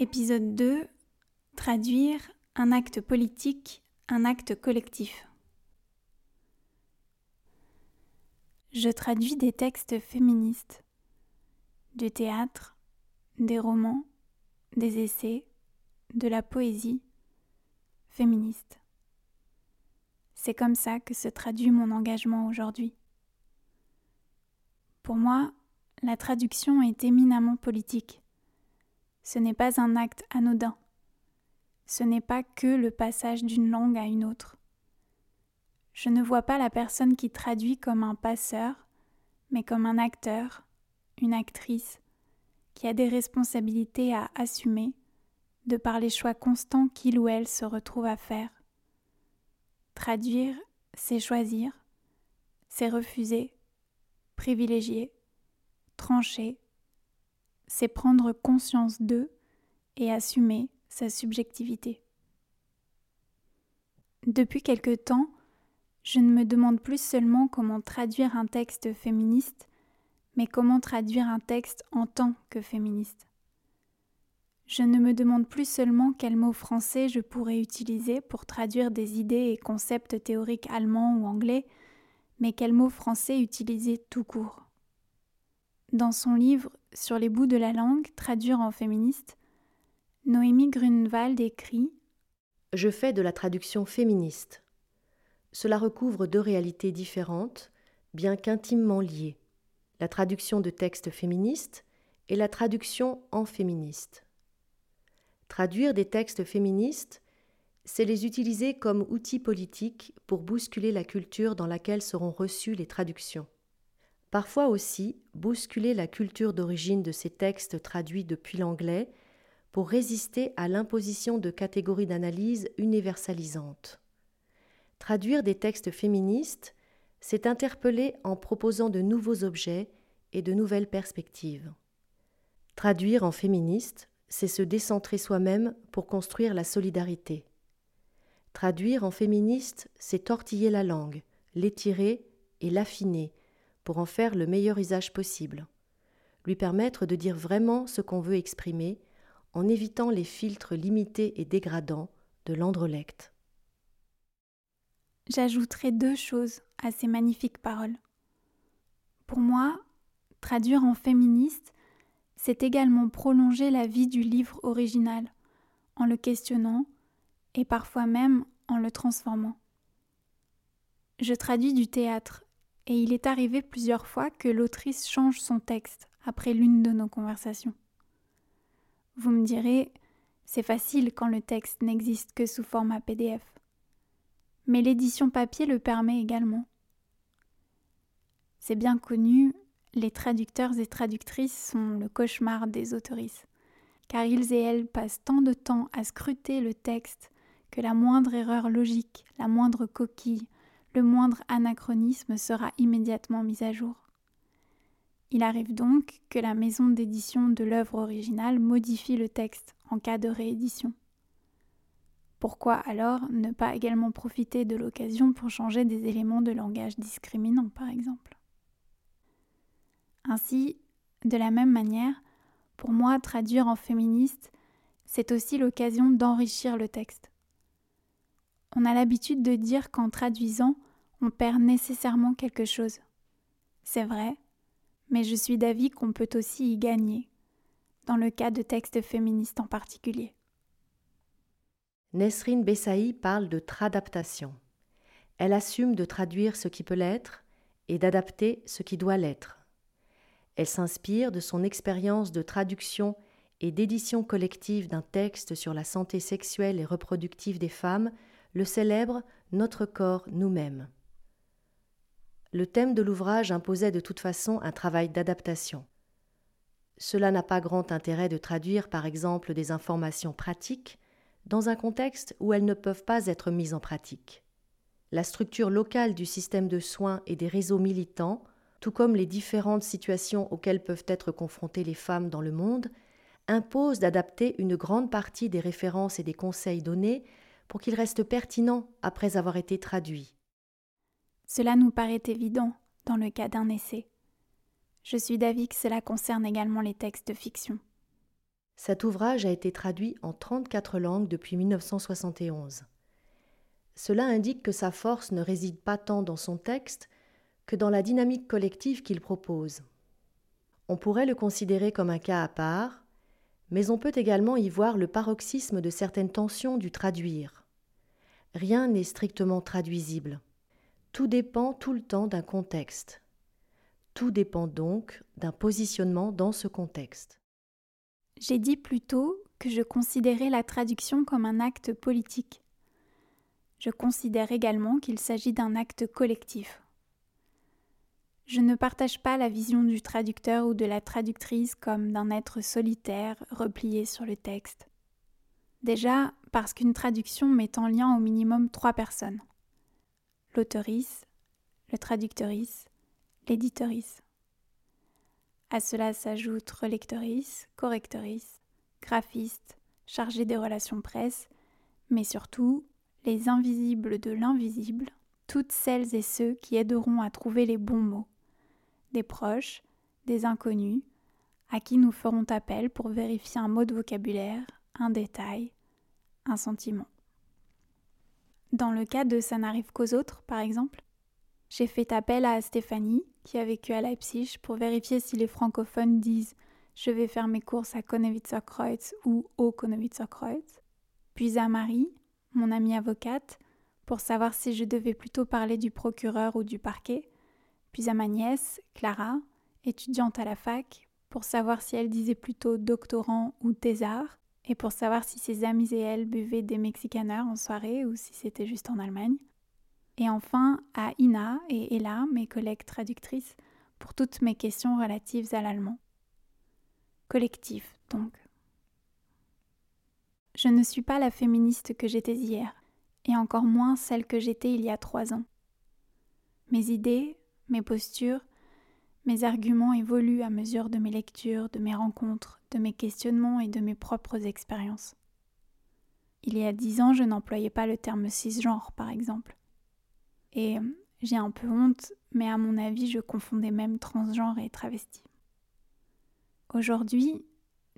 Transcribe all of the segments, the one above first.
Épisode 2 Traduire un acte politique, un acte collectif. Je traduis des textes féministes, du théâtre, des romans, des essais, de la poésie féministe. C'est comme ça que se traduit mon engagement aujourd'hui. Pour moi, la traduction est éminemment politique. Ce n'est pas un acte anodin. Ce n'est pas que le passage d'une langue à une autre. Je ne vois pas la personne qui traduit comme un passeur, mais comme un acteur, une actrice, qui a des responsabilités à assumer de par les choix constants qu'il ou elle se retrouve à faire. Traduire, c'est choisir, c'est refuser, privilégier, trancher, c'est prendre conscience d'eux et assumer sa subjectivité. Depuis quelque temps, je ne me demande plus seulement comment traduire un texte féministe, mais comment traduire un texte en tant que féministe. Je ne me demande plus seulement quels mots français je pourrais utiliser pour traduire des idées et concepts théoriques allemands ou anglais, mais quels mots français utiliser tout court. Dans son livre Sur les bouts de la langue, traduire en féministe, Noémie Grunewald écrit Je fais de la traduction féministe. Cela recouvre deux réalités différentes, bien qu'intimement liées la traduction de textes féministes et la traduction en féministe. Traduire des textes féministes, c'est les utiliser comme outils politiques pour bousculer la culture dans laquelle seront reçues les traductions. Parfois aussi bousculer la culture d'origine de ces textes traduits depuis l'anglais pour résister à l'imposition de catégories d'analyse universalisantes. Traduire des textes féministes, c'est interpeller en proposant de nouveaux objets et de nouvelles perspectives. Traduire en féministe, c'est se décentrer soi-même pour construire la solidarité. Traduire en féministe, c'est tortiller la langue, l'étirer et l'affiner pour en faire le meilleur usage possible, lui permettre de dire vraiment ce qu'on veut exprimer en évitant les filtres limités et dégradants de l'androlecte. J'ajouterai deux choses à ces magnifiques paroles. Pour moi, traduire en féministe, c'est également prolonger la vie du livre original, en le questionnant et parfois même en le transformant. Je traduis du théâtre et il est arrivé plusieurs fois que l'autrice change son texte après l'une de nos conversations. Vous me direz, c'est facile quand le texte n'existe que sous format PDF. Mais l'édition papier le permet également. C'est bien connu, les traducteurs et traductrices sont le cauchemar des autoristes, car ils et elles passent tant de temps à scruter le texte que la moindre erreur logique, la moindre coquille, le moindre anachronisme sera immédiatement mis à jour. Il arrive donc que la maison d'édition de l'œuvre originale modifie le texte en cas de réédition. Pourquoi alors ne pas également profiter de l'occasion pour changer des éléments de langage discriminants, par exemple? Ainsi, de la même manière, pour moi, traduire en féministe, c'est aussi l'occasion d'enrichir le texte. On a l'habitude de dire qu'en traduisant, on perd nécessairement quelque chose. C'est vrai, mais je suis d'avis qu'on peut aussi y gagner, dans le cas de textes féministes en particulier. Nesrine Bessaï parle de tradaptation. Elle assume de traduire ce qui peut l'être et d'adapter ce qui doit l'être. Elle s'inspire de son expérience de traduction et d'édition collective d'un texte sur la santé sexuelle et reproductive des femmes, le célèbre Notre corps nous-mêmes. Le thème de l'ouvrage imposait de toute façon un travail d'adaptation. Cela n'a pas grand intérêt de traduire par exemple des informations pratiques dans un contexte où elles ne peuvent pas être mises en pratique. La structure locale du système de soins et des réseaux militants, tout comme les différentes situations auxquelles peuvent être confrontées les femmes dans le monde, imposent d'adapter une grande partie des références et des conseils donnés pour qu'ils restent pertinents après avoir été traduits. Cela nous paraît évident dans le cas d'un essai. Je suis d'avis que cela concerne également les textes de fiction. Cet ouvrage a été traduit en 34 langues depuis 1971. Cela indique que sa force ne réside pas tant dans son texte que dans la dynamique collective qu'il propose. On pourrait le considérer comme un cas à part, mais on peut également y voir le paroxysme de certaines tensions du traduire. Rien n'est strictement traduisible. Tout dépend tout le temps d'un contexte. Tout dépend donc d'un positionnement dans ce contexte. J'ai dit plus tôt que je considérais la traduction comme un acte politique. Je considère également qu'il s'agit d'un acte collectif. Je ne partage pas la vision du traducteur ou de la traductrice comme d'un être solitaire replié sur le texte. Déjà parce qu'une traduction met en lien au minimum trois personnes. L'autorice, le traducteurice, l'éditorice. À cela s'ajoutent relectorice, correctorice, graphiste, chargé des relations presse, mais surtout les invisibles de l'invisible, toutes celles et ceux qui aideront à trouver les bons mots, des proches, des inconnus, à qui nous ferons appel pour vérifier un mot de vocabulaire, un détail, un sentiment. Dans le cas de Ça n'arrive qu'aux autres, par exemple, j'ai fait appel à Stéphanie, qui a vécu à Leipzig, pour vérifier si les francophones disent je vais faire mes courses à Konnewitzer Kreuz ou au Konnewitzer Kreuz, puis à Marie, mon amie avocate, pour savoir si je devais plutôt parler du procureur ou du parquet, puis à ma nièce, Clara, étudiante à la fac, pour savoir si elle disait plutôt doctorant ou thésard, et pour savoir si ses amis et elle buvaient des mexicaneurs en soirée ou si c'était juste en Allemagne. Et enfin à Ina et Ella, mes collègues traductrices, pour toutes mes questions relatives à l'allemand. Collectif, donc. Je ne suis pas la féministe que j'étais hier, et encore moins celle que j'étais il y a trois ans. Mes idées, mes postures, mes arguments évoluent à mesure de mes lectures, de mes rencontres, de mes questionnements et de mes propres expériences. Il y a dix ans, je n'employais pas le terme cisgenre, par exemple. Et j'ai un peu honte, mais à mon avis, je confondais même transgenre et travesti. Aujourd'hui,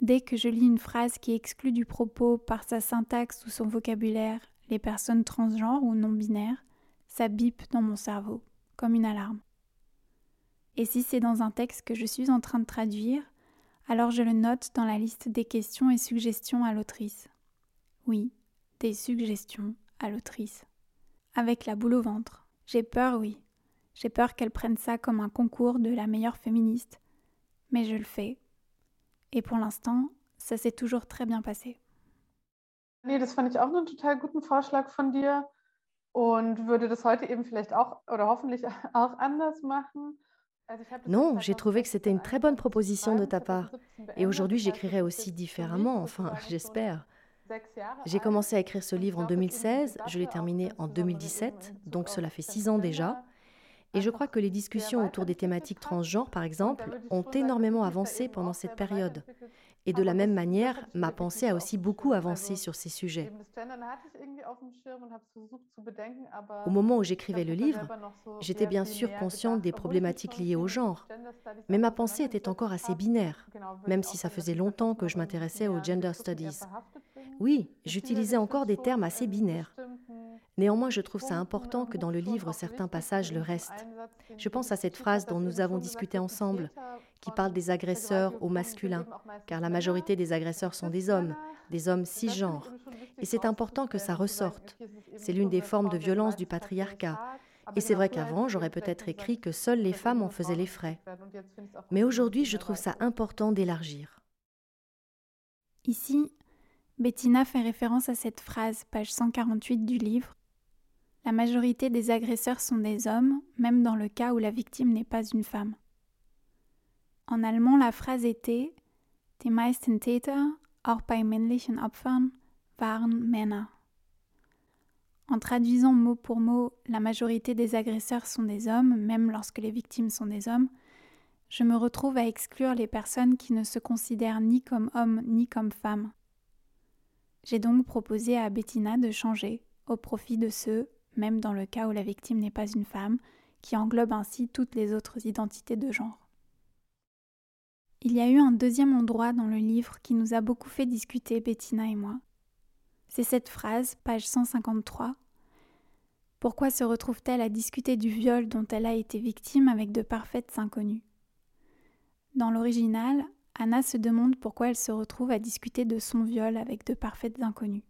Dès que je lis une phrase qui exclut du propos par sa syntaxe ou son vocabulaire les personnes transgenres ou non binaires, ça bip dans mon cerveau, comme une alarme. Et si c'est dans un texte que je suis en train de traduire, alors je le note dans la liste des questions et suggestions à l'autrice. Oui, des suggestions à l'autrice. Avec la boule au ventre. J'ai peur, oui. J'ai peur qu'elle prenne ça comme un concours de la meilleure féministe. Mais je le fais et pour l'instant, ça s'est toujours très bien passé. Nee, das fand ich auch einen total guten Vorschlag von dir und würde das heute eben vielleicht auch oder hoffentlich auch anders machen. Non, j'ai trouvé que c'était une très bonne proposition de ta part. Et aujourd'hui, j'écrirai aussi différemment, enfin, j'espère. J'ai commencé à écrire ce livre en 2016, je l'ai terminé en 2017, donc cela fait six ans déjà. Et je crois que les discussions autour des thématiques transgenres, par exemple, ont énormément avancé pendant cette période. Et de la même manière, ma pensée a aussi beaucoup avancé sur ces sujets. Au moment où j'écrivais le livre, j'étais bien sûr consciente des problématiques liées au genre, mais ma pensée était encore assez binaire, même si ça faisait longtemps que je m'intéressais aux gender studies. Oui, j'utilisais encore des termes assez binaires. Néanmoins, je trouve ça important que dans le livre, certains passages le restent. Je pense à cette phrase dont nous avons discuté ensemble, qui parle des agresseurs au masculin, car la majorité des agresseurs sont des hommes, des hommes cisgenres. Et c'est important que ça ressorte. C'est l'une des formes de violence du patriarcat. Et c'est vrai qu'avant, j'aurais peut-être écrit que seules les femmes en faisaient les frais. Mais aujourd'hui, je trouve ça important d'élargir. Ici, Bettina fait référence à cette phrase, page 148 du livre, la majorité des agresseurs sont des hommes, même dans le cas où la victime n'est pas une femme. En allemand, la phrase était Die meisten Täter, auch bei männlichen Opfern, waren Männer. En traduisant mot pour mot la majorité des agresseurs sont des hommes, même lorsque les victimes sont des hommes, je me retrouve à exclure les personnes qui ne se considèrent ni comme hommes ni comme femmes. J'ai donc proposé à Bettina de changer au profit de ceux même dans le cas où la victime n'est pas une femme, qui englobe ainsi toutes les autres identités de genre. Il y a eu un deuxième endroit dans le livre qui nous a beaucoup fait discuter, Bettina et moi. C'est cette phrase, page 153. Pourquoi se retrouve-t-elle à discuter du viol dont elle a été victime avec de parfaites inconnues? Dans l'original, Anna se demande pourquoi elle se retrouve à discuter de son viol avec de parfaites inconnues.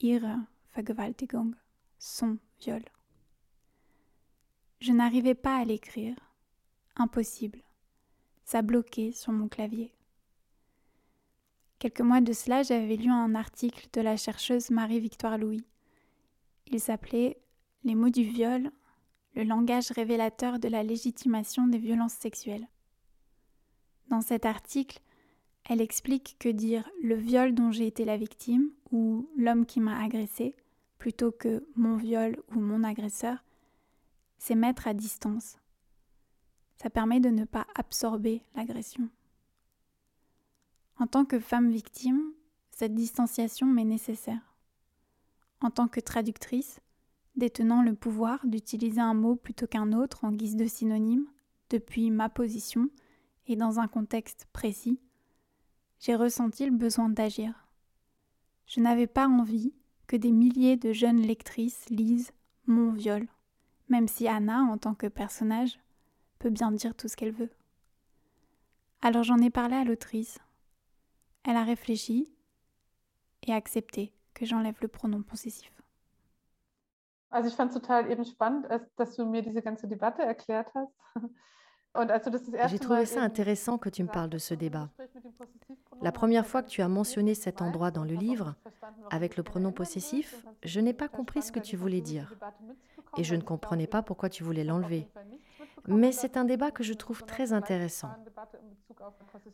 Ihre Vergewaltigung, son viol. Je n'arrivais pas à l'écrire. Impossible. Ça bloquait sur mon clavier. Quelques mois de cela, j'avais lu un article de la chercheuse Marie-Victoire Louis. Il s'appelait Les mots du viol, le langage révélateur de la légitimation des violences sexuelles. Dans cet article, elle explique que dire le viol dont j'ai été la victime ou l'homme qui m'a agressé plutôt que mon viol ou mon agresseur, c'est mettre à distance. Ça permet de ne pas absorber l'agression. En tant que femme victime, cette distanciation m'est nécessaire. En tant que traductrice, détenant le pouvoir d'utiliser un mot plutôt qu'un autre en guise de synonyme, depuis ma position et dans un contexte précis, j'ai ressenti le besoin d'agir. Je n'avais pas envie que des milliers de jeunes lectrices lisent mon viol, même si Anna, en tant que personnage, peut bien dire tout ce qu'elle veut. Alors j'en ai parlé à l'autrice. Elle a réfléchi et accepté que j'enlève le pronom possessif. Also ich fand total eben spannend, dass du mir diese ganze Debatte erklärt hast. J'ai trouvé ça intéressant que tu me parles de ce débat. La première fois que tu as mentionné cet endroit dans le livre, avec le pronom possessif, je n'ai pas compris ce que tu voulais dire. Et je ne comprenais pas pourquoi tu voulais l'enlever. Mais c'est un débat que je trouve très intéressant.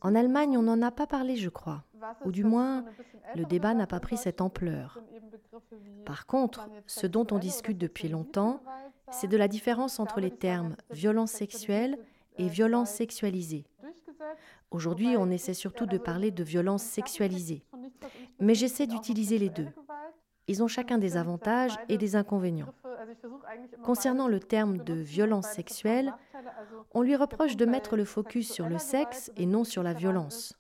En Allemagne, on n'en a pas parlé, je crois. Ou du moins, le débat n'a pas pris cette ampleur. Par contre, ce dont on discute depuis longtemps, c'est de la différence entre les termes violence sexuelle et violence sexualisée. Aujourd'hui, on essaie surtout de parler de violence sexualisée. Mais j'essaie d'utiliser les deux. Ils ont chacun des avantages et des inconvénients. Concernant le terme de violence sexuelle, on lui reproche de mettre le focus sur le sexe et non sur la violence.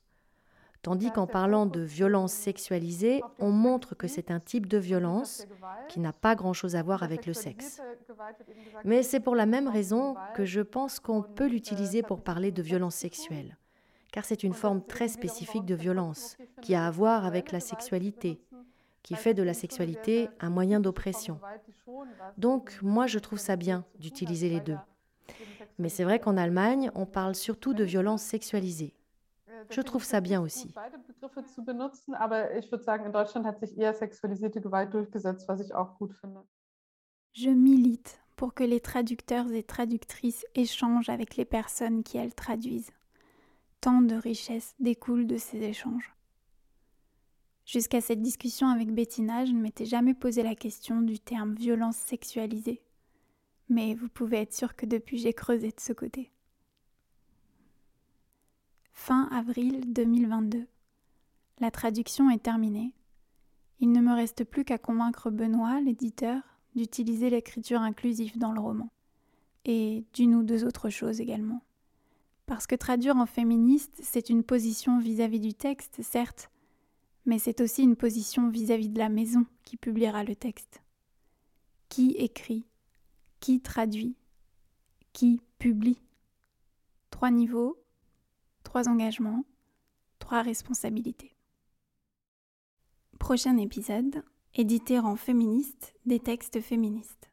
Tandis qu'en parlant de violence sexualisée, on montre que c'est un type de violence qui n'a pas grand-chose à voir avec le sexe. Mais c'est pour la même raison que je pense qu'on peut l'utiliser pour parler de violence sexuelle, car c'est une forme très spécifique de violence qui a à voir avec la sexualité, qui fait de la sexualité un moyen d'oppression. Donc moi je trouve ça bien d'utiliser les deux. Mais c'est vrai qu'en Allemagne, on parle surtout de violence sexualisée. Je trouve ça bien aussi. Je milite pour que les traducteurs et traductrices échangent avec les personnes qui elles traduisent. Tant de richesses découlent de ces échanges. Jusqu'à cette discussion avec Bettina, je ne m'étais jamais posé la question du terme violence sexualisée. Mais vous pouvez être sûr que depuis j'ai creusé de ce côté. Fin avril 2022. La traduction est terminée. Il ne me reste plus qu'à convaincre Benoît, l'éditeur, d'utiliser l'écriture inclusive dans le roman. Et d'une ou deux autres choses également. Parce que traduire en féministe, c'est une position vis-à-vis du texte, certes, mais c'est aussi une position vis à -vis de la maison qui publiera le texte. Qui écrit? Qui traduit? Qui publie? Trois niveaux, trois engagements, trois responsabilités. Prochain épisode, éditer en féministe des textes féministes.